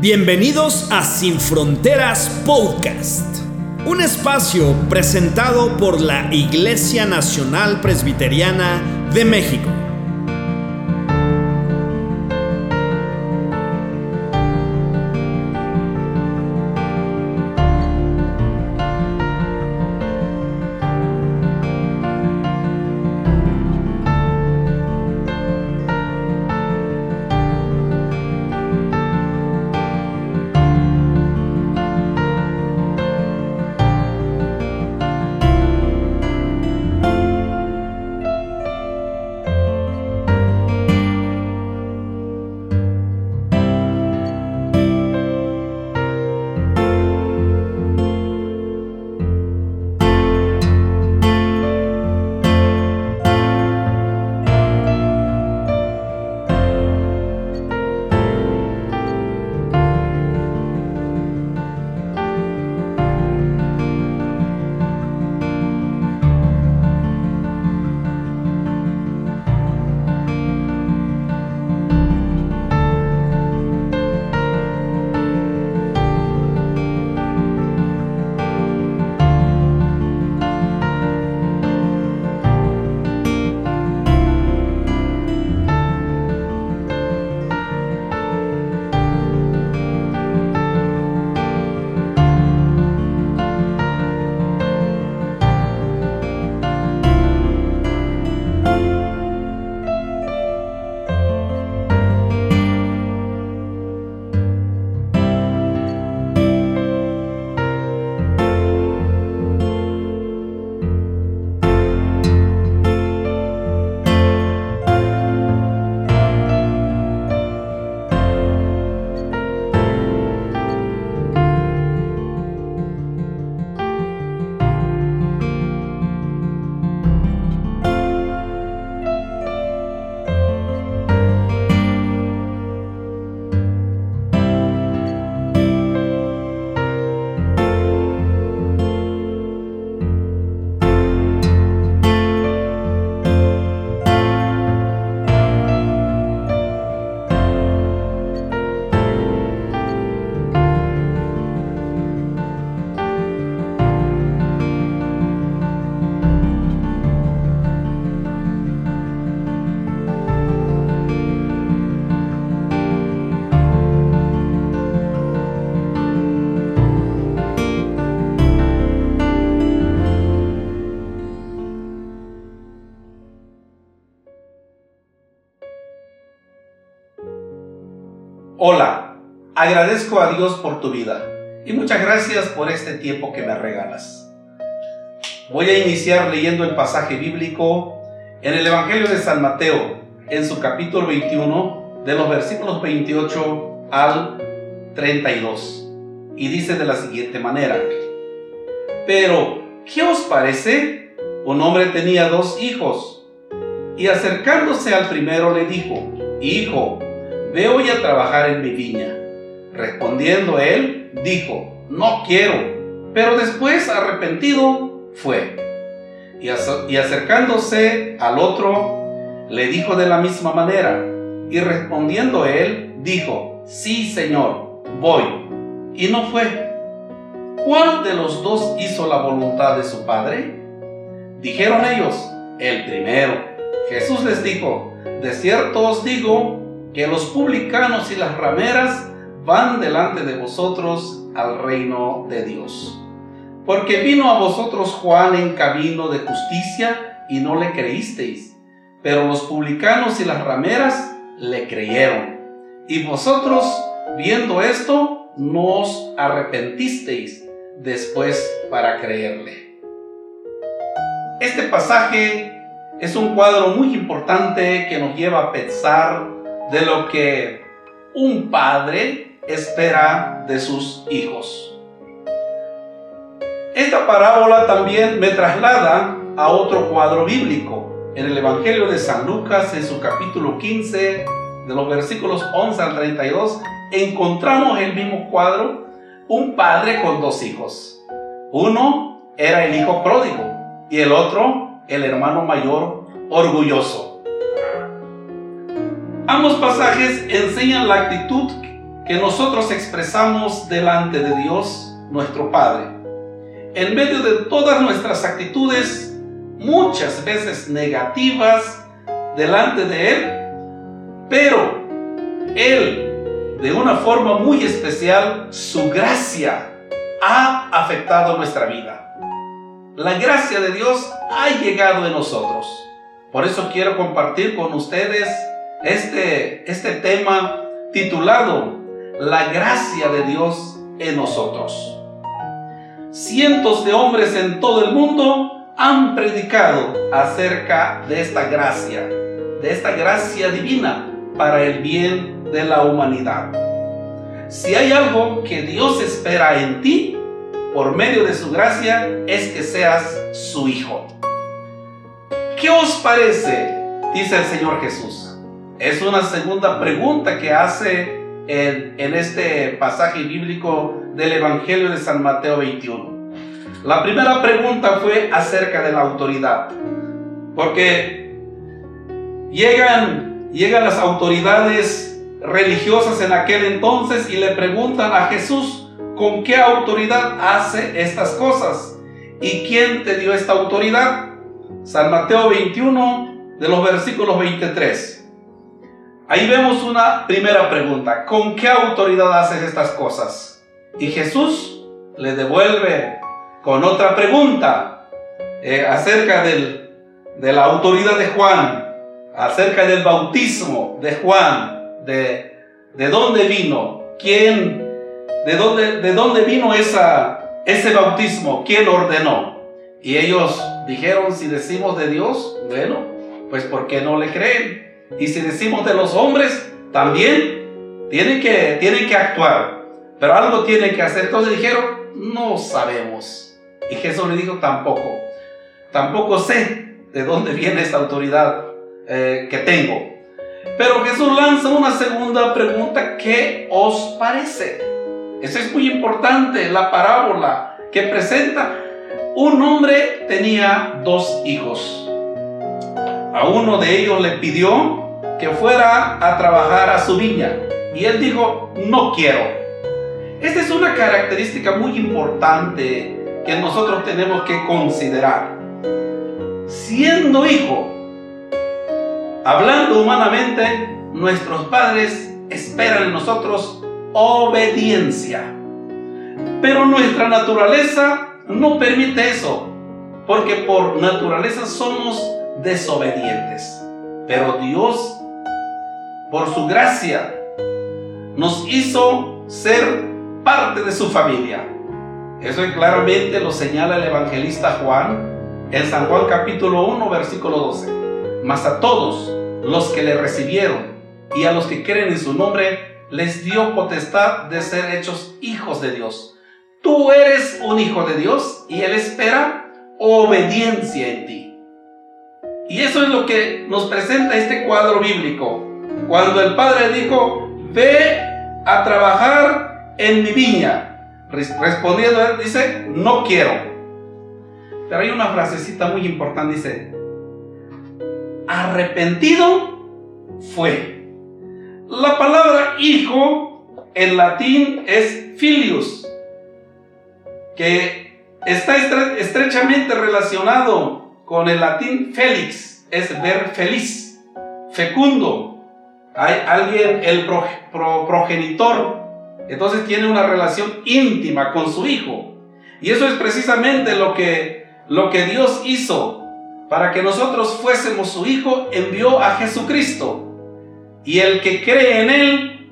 Bienvenidos a Sin Fronteras Podcast, un espacio presentado por la Iglesia Nacional Presbiteriana de México. Hola, agradezco a Dios por tu vida y muchas gracias por este tiempo que me regalas. Voy a iniciar leyendo el pasaje bíblico en el Evangelio de San Mateo, en su capítulo 21, de los versículos 28 al 32. Y dice de la siguiente manera, pero, ¿qué os parece? Un hombre tenía dos hijos, y acercándose al primero le dijo, Hijo, ve hoy a trabajar en mi viña. Respondiendo él, dijo, no quiero. Pero después, arrepentido, fue. Y, acercándose al otro, le dijo de la misma manera. Y respondiendo él, dijo, sí, Señor, voy. Y no fue. ¿Cuál de los dos hizo la voluntad de su padre? Dijeron ellos, el primero. Jesús les dijo, de cierto os digo que los publicanos y las rameras van delante de vosotros al reino de Dios. Porque vino a vosotros Juan en camino de justicia y no le creísteis, pero los publicanos y las rameras le creyeron. Y vosotros, viendo esto, no os arrepentisteis después para creerle. Este pasaje es un cuadro muy importante que nos lleva a pensar de lo que un padre espera de sus hijos. Esta parábola también me traslada a otro cuadro bíblico. En el Evangelio de San Lucas, en su capítulo 15, de los versículos 11 al 32, encontramos el mismo cuadro, un padre con dos hijos. Uno era el hijo pródigo y el otro el hermano mayor orgulloso. Ambos pasajes enseñan la actitud que nosotros expresamos delante de Dios, nuestro Padre. En medio de todas nuestras actitudes, muchas veces negativas, delante de Él, pero Él, de una forma muy especial, su gracia ha afectado nuestra vida. La gracia de Dios ha llegado en nosotros. Por eso quiero compartir con ustedes este, este tema titulado La gracia de Dios en nosotros. Cientos de hombres en todo el mundo han predicado acerca de esta gracia, de esta gracia divina para el bien de la humanidad. Si hay algo que Dios espera en ti, por medio de su gracia, es que seas su hijo. ¿Qué os parece? Dice el Señor Jesús. Es una segunda pregunta que hace en, este pasaje bíblico del Evangelio de San Mateo 21. La primera pregunta fue acerca de la autoridad, porque llegan, llegan las autoridades religiosas en aquel entonces y le preguntan a Jesús, ¿con qué autoridad hace estas cosas? ¿Y quién te dio esta autoridad? San Mateo 21, de los versículos 23. Ahí vemos una primera pregunta. ¿Con qué autoridad haces estas cosas? Y Jesús le devuelve con otra pregunta eh, acerca del, de la autoridad de Juan, acerca del bautismo de Juan, de, de dónde vino, quién, de dónde, de dónde vino esa, ese bautismo, quién ordenó. Y ellos dijeron, si decimos de Dios, bueno, pues ¿por qué no le creen? Y si decimos de los hombres, también tienen que, tienen que actuar. Pero algo tienen que hacer. Entonces dijeron, no sabemos. Y Jesús le dijo, tampoco. Tampoco sé de dónde viene esta autoridad eh, que tengo. Pero Jesús lanza una segunda pregunta. ¿Qué os parece? Eso es muy importante. La parábola que presenta. Un hombre tenía dos hijos. A uno de ellos le pidió que fuera a trabajar a su viña y él dijo, no quiero. Esta es una característica muy importante que nosotros tenemos que considerar. Siendo hijo, hablando humanamente, nuestros padres esperan en nosotros obediencia. Pero nuestra naturaleza no permite eso, porque por naturaleza somos desobedientes. Pero Dios, por su gracia, nos hizo ser parte de su familia. Eso claramente lo señala el evangelista Juan en San Juan capítulo 1 versículo 12. Mas a todos los que le recibieron y a los que creen en su nombre, les dio potestad de ser hechos hijos de Dios. Tú eres un hijo de Dios y Él espera obediencia en ti. Y eso es lo que nos presenta este cuadro bíblico. Cuando el padre dijo, ve a trabajar en mi viña, respondiendo él dice, no quiero. Pero hay una frasecita muy importante, dice, arrepentido fue. La palabra hijo en latín es filius, que está estrechamente relacionado con el latín felix, es ver feliz, fecundo. Hay alguien, el progenitor, entonces tiene una relación íntima con su hijo. Y eso es precisamente lo que, lo que Dios hizo para que nosotros fuésemos su hijo, envió a Jesucristo. Y el que cree en él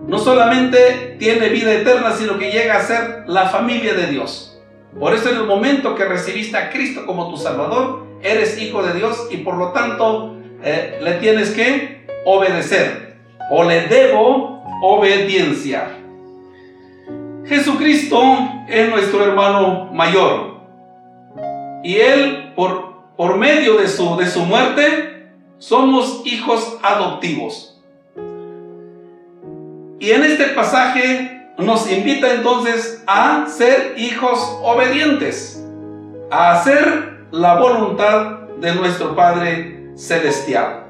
no solamente tiene vida eterna, sino que llega a ser la familia de Dios. Por eso en el momento que recibiste a Cristo como tu Salvador, eres hijo de Dios y por lo tanto eh, le tienes que obedecer o le debo obediencia. Jesucristo es nuestro hermano mayor y Él por, por medio de su, de su muerte somos hijos adoptivos. Y en este pasaje nos invita entonces a ser hijos obedientes, a hacer la voluntad de nuestro Padre Celestial.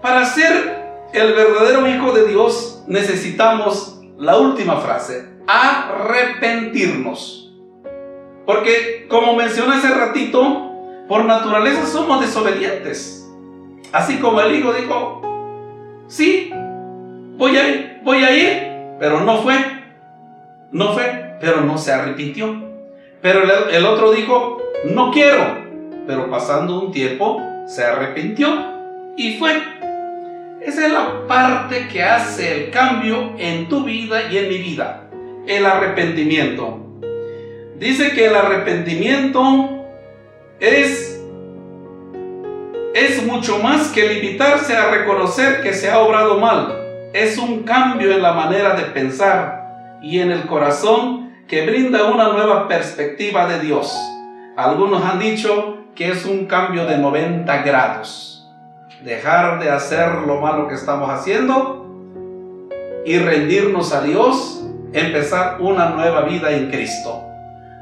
Para ser el verdadero Hijo de Dios necesitamos la última frase, arrepentirnos. Porque como mencioné hace ratito, por naturaleza somos desobedientes. Así como el hijo dijo, sí, voy a ir, voy a ir, pero no fue. No fue, pero no se arrepintió. Pero el, otro dijo, no quiero, pero pasando un tiempo se arrepintió y fue. Esa es la parte que hace el cambio en tu vida y en mi vida, el arrepentimiento. Dice que el arrepentimiento es, es mucho más que limitarse a reconocer que se ha obrado mal. Es un cambio en la manera de pensar y en el corazón que brinda una nueva perspectiva de Dios. Algunos han dicho que es un cambio de 90 grados. Dejar de hacer lo malo que estamos haciendo y rendirnos a Dios, empezar una nueva vida en Cristo.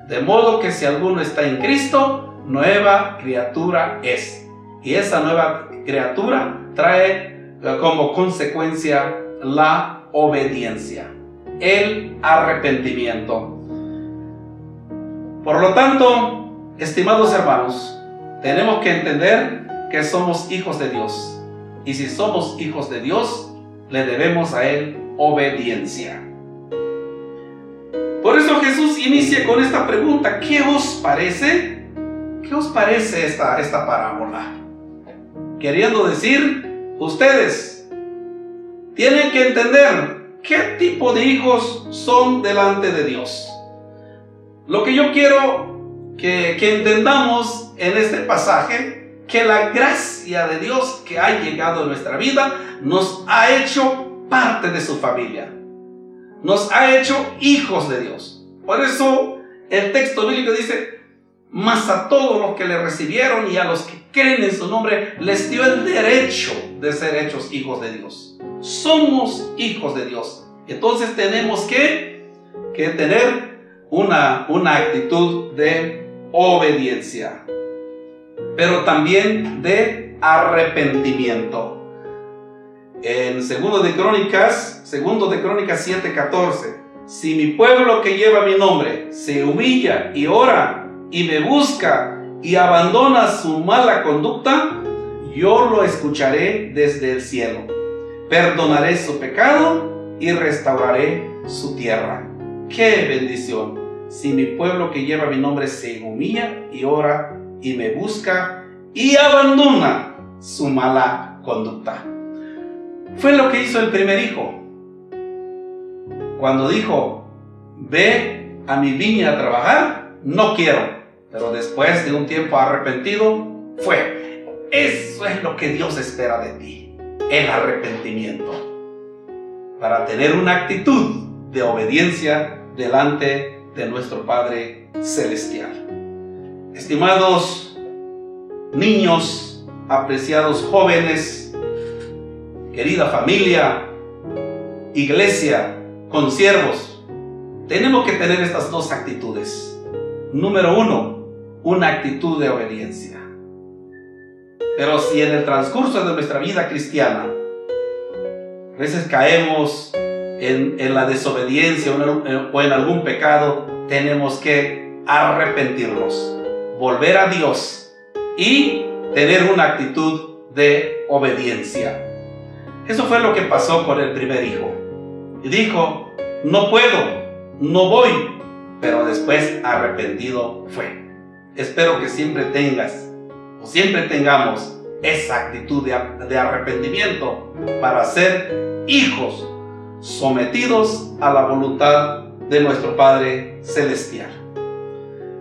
De modo que si alguno está en Cristo, nueva criatura es. Y esa nueva criatura trae eh, como consecuencia la obediencia, el arrepentimiento. Por lo tanto, estimados hermanos, tenemos que entender que somos hijos de Dios. Y si somos hijos de Dios, le debemos a Él obediencia. Por eso Jesús inicia con esta pregunta, ¿qué os parece? ¿Qué os parece esta, esta parábola? Queriendo decir, ustedes tienen que entender qué tipo de hijos son delante de Dios. Lo que yo quiero que, entendamos en este pasaje, que la gracia de Dios que ha llegado a nuestra vida nos ha hecho parte de su familia nos ha hecho hijos de Dios. Por eso el texto bíblico dice, mas a todos los que le recibieron y a los que creen en su nombre, les dio el derecho de ser hechos hijos de Dios. Somos hijos de Dios. Entonces tenemos que, que tener una, una actitud de obediencia, pero también de arrepentimiento en segundo de Crónicas, segundo de Crónicas 7:14. Si mi pueblo que lleva mi nombre se humilla y ora y me busca y abandona su mala conducta, yo lo escucharé desde el cielo. Perdonaré su pecado y restauraré su tierra. ¡Qué bendición! Si mi pueblo que lleva mi nombre se humilla y ora y me busca y abandona su mala conducta. Fue lo que hizo el primer hijo. Cuando dijo, ve a mi viña a trabajar, no quiero. Pero después de un tiempo arrepentido, fue. Eso es lo que Dios espera de ti, el arrepentimiento. Para tener una actitud de obediencia delante de nuestro Padre Celestial. Estimados niños, apreciados jóvenes, querida familia, iglesia, consiervos, tenemos que tener estas dos actitudes. Número uno, una actitud de obediencia. Pero si en el transcurso de nuestra vida cristiana, a veces caemos en, la desobediencia o en algún pecado, tenemos que arrepentirnos, volver a Dios y tener una actitud de obediencia. Eso fue lo que pasó con el primer hijo. Y dijo, no puedo, no voy, pero después arrepentido fue. Espero que siempre tengas siempre tengamos esa actitud de, arrepentimiento para ser hijos sometidos a la voluntad de nuestro Padre Celestial.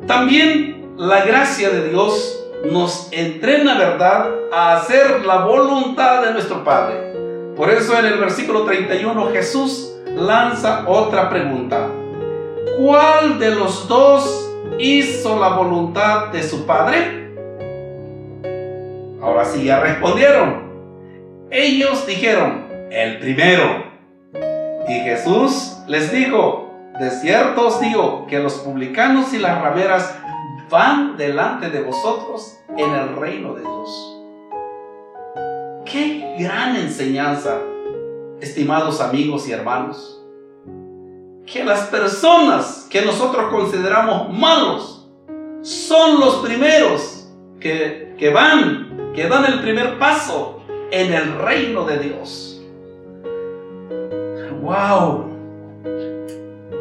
También la gracia de Dios nos entrena, ¿verdad?, a hacer la voluntad de nuestro Padre. Por eso en el versículo 31 Jesús lanza otra pregunta. ¿Cuál de los dos hizo la voluntad de su Padre? Ahora sí ya respondieron. Ellos dijeron, el primero. Y Jesús les dijo, de cierto os digo que los publicanos y las rameras van delante de vosotros en el reino de Dios. Qué gran enseñanza estimados amigos y hermanos, que las personas que nosotros consideramos malos son los primeros que, que van, que dan el primer paso en el reino de Dios. ¡Wow!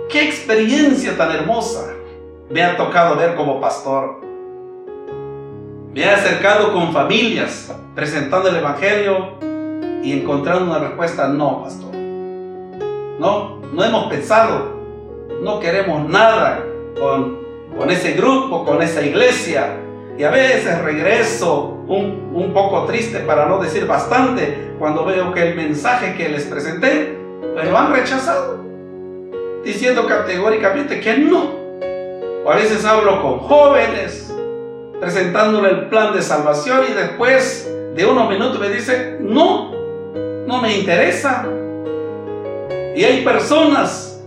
¡Qué experiencia tan hermosa me ha tocado ver como pastor! Me he acercado con familias presentando el Evangelio y encontrando una respuesta, no, pastor. No, no hemos pensado, no queremos nada con, con ese grupo, con esa iglesia. Y a veces regreso un, un poco triste, para no decir bastante, cuando veo que el mensaje que les presenté, pues lo han rechazado, diciendo categóricamente que no. O a veces hablo con jóvenes presentándole el plan de salvación y después de unos minutos me dice, no, no me interesa. Y hay personas,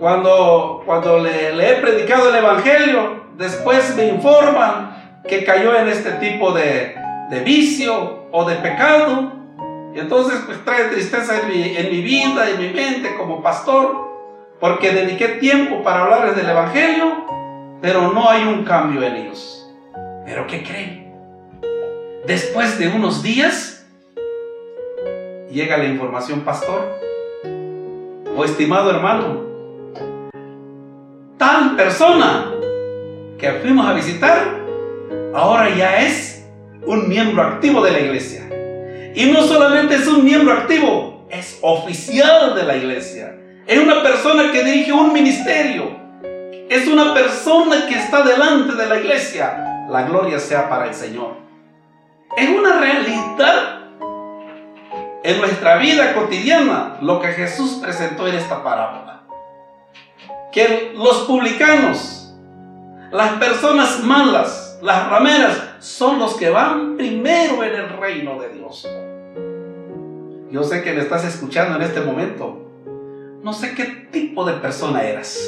cuando, cuando le, he predicado el Evangelio, después me informan que cayó en este tipo de, de vicio o de pecado. Y entonces pues trae tristeza en mi, en mi vida, en mi mente como pastor, porque dediqué tiempo para hablarles del Evangelio pero no hay un cambio en ellos. ¿Pero qué creen? Después de unos días, llega la información, pastor, o estimado hermano, tal persona que fuimos a visitar, ahora ya es un miembro activo de la iglesia. Y no solamente es un miembro activo, es oficial de la iglesia. Es una persona que dirige un ministerio es una persona que está delante de la iglesia. La gloria sea para el Señor. Es una realidad en nuestra vida cotidiana lo que Jesús presentó en esta parábola. Que los publicanos, las personas malas, las rameras, son los que van primero en el reino de Dios. Yo sé que me estás escuchando en este momento. No sé qué tipo de persona eras.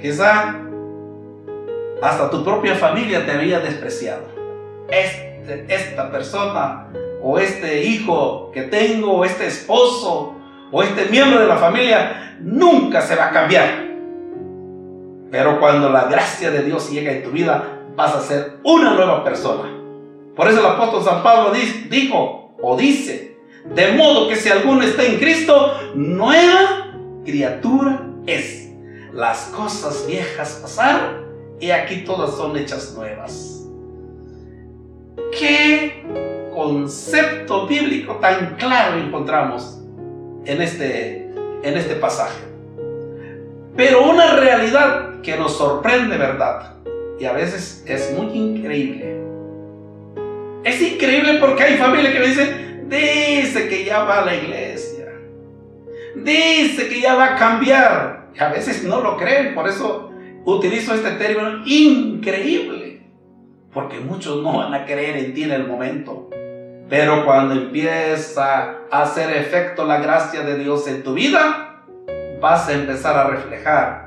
Quizá hasta tu propia familia te había despreciado. Este, esta persona o este hijo que tengo, o este esposo o este miembro de la familia nunca se va a cambiar. Pero cuando la gracia de Dios llega en tu vida, vas a ser una nueva persona. Por eso el apóstol San Pablo dijo o dice, de modo que si alguno está en Cristo, nueva criatura es las cosas viejas pasaron y aquí todas son hechas nuevas. ¿Qué concepto bíblico tan claro encontramos en este, en este pasaje? Pero una realidad que nos sorprende, ¿verdad? Y a veces es muy increíble. Es increíble porque hay familias que me dicen, dice que ya va a la iglesia. Dice que ya va a cambiar a veces no lo creen, por eso utilizo este término increíble, porque muchos no van a creer en ti en el momento. Pero cuando empieza a hacer efecto la gracia de Dios en tu vida, vas a empezar a reflejar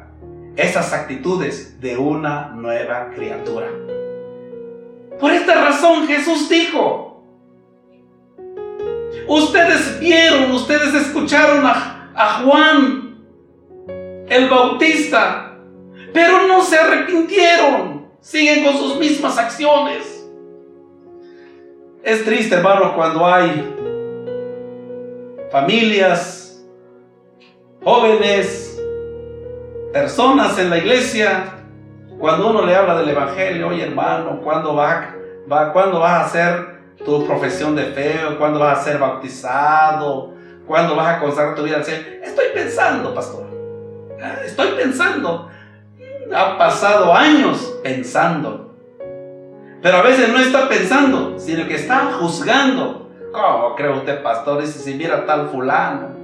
esas actitudes de una nueva criatura. Por esta razón Jesús dijo, ustedes vieron, ustedes escucharon a, Juan el Bautista, pero no se arrepintieron, siguen con sus mismas acciones. Es triste, hermanos, cuando hay familias, jóvenes, personas en la iglesia, cuando uno le habla del Evangelio, oye hermano, ¿cuándo, va, va, ¿cuándo vas a hacer tu profesión de fe? ¿Cuándo vas a ser bautizado? ¿Cuándo vas a consagrar tu vida al Señor? Estoy pensando, pastor. Estoy pensando. Ha pasado años pensando. Pero a veces no está pensando, sino que está juzgando. ¿Cómo cree usted, pastor? Dice, si mira tal fulano,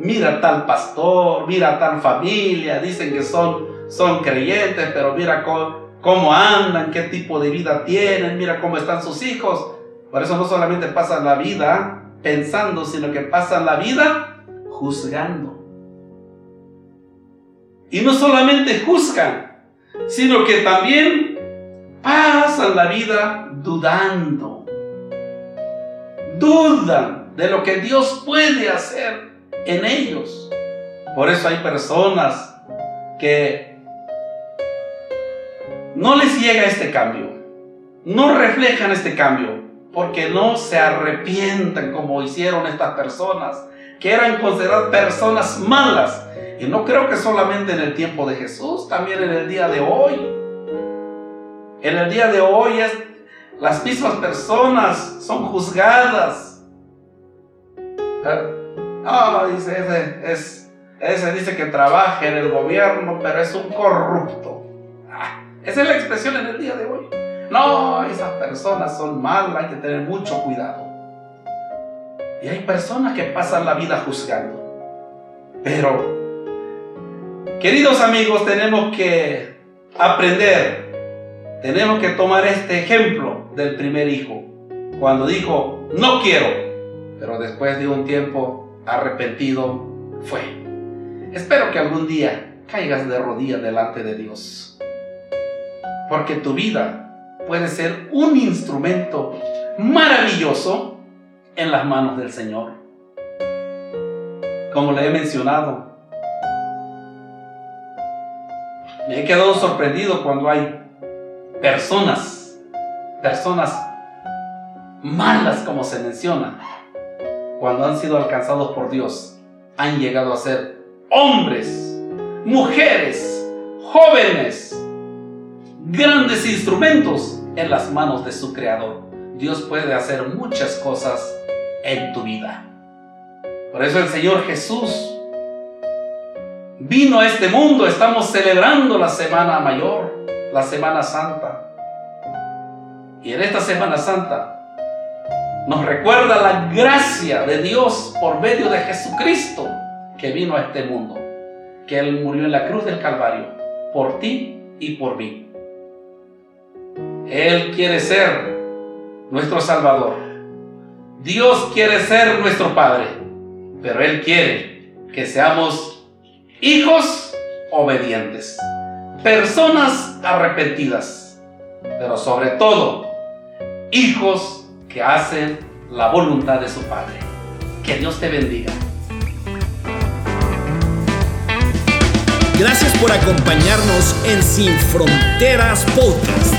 mira tal pastor, mira tal familia, dicen que son, son creyentes, pero mira cómo, cómo andan, qué tipo de vida tienen, mira cómo están sus hijos. Por eso no solamente pasan la vida pensando, sino que pasan la vida juzgando. Y no solamente juzgan, sino que también pasan la vida dudando. Dudan. de lo que Dios puede hacer en ellos. Por eso hay personas que no les llega este cambio, no reflejan este cambio, porque no se arrepientan como hicieron estas personas, que eran consideradas personas malas. Y no creo que solamente en el tiempo de Jesús, también en el día de hoy. En el día de hoy es, las mismas personas son juzgadas. Ah, dice, ese, es, ese dice que trabaja en el gobierno, pero es un corrupto. Ah, esa es la expresión en el día de hoy. No, esas personas son malas, hay que tener mucho cuidado. Y hay personas que pasan la vida juzgando. Pero, queridos amigos, tenemos que aprender, tenemos que tomar este ejemplo del primer hijo, cuando dijo, no quiero, pero después de un tiempo arrepentido fue. Espero que algún día caigas de rodillas delante de Dios, porque tu vida puede ser un instrumento maravilloso en las manos del Señor. Como le he mencionado, me he quedado sorprendido cuando hay personas, personas malas como se menciona, cuando han sido alcanzados por Dios, han llegado a ser hombres, mujeres, jóvenes, grandes instrumentos en las manos de su Creador. Dios puede hacer muchas cosas en tu vida. Por eso el Señor Jesús vino a este mundo. Estamos celebrando la Semana Mayor, la Semana Santa. Y en esta Semana Santa nos recuerda la gracia de Dios por medio de Jesucristo que vino a este mundo, que Él murió en la cruz del Calvario por ti y por mí. Él quiere ser nuestro Salvador. Dios quiere ser nuestro Padre, pero Él quiere que seamos hijos obedientes, personas arrepentidas, pero sobre todo hijos que hacen la voluntad de su Padre. Que Dios te bendiga. Gracias por acompañarnos en Sin Fronteras Podcast.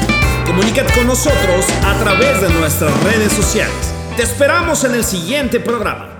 Comunícate con nosotros a través de nuestras redes sociales. Te esperamos en el siguiente programa.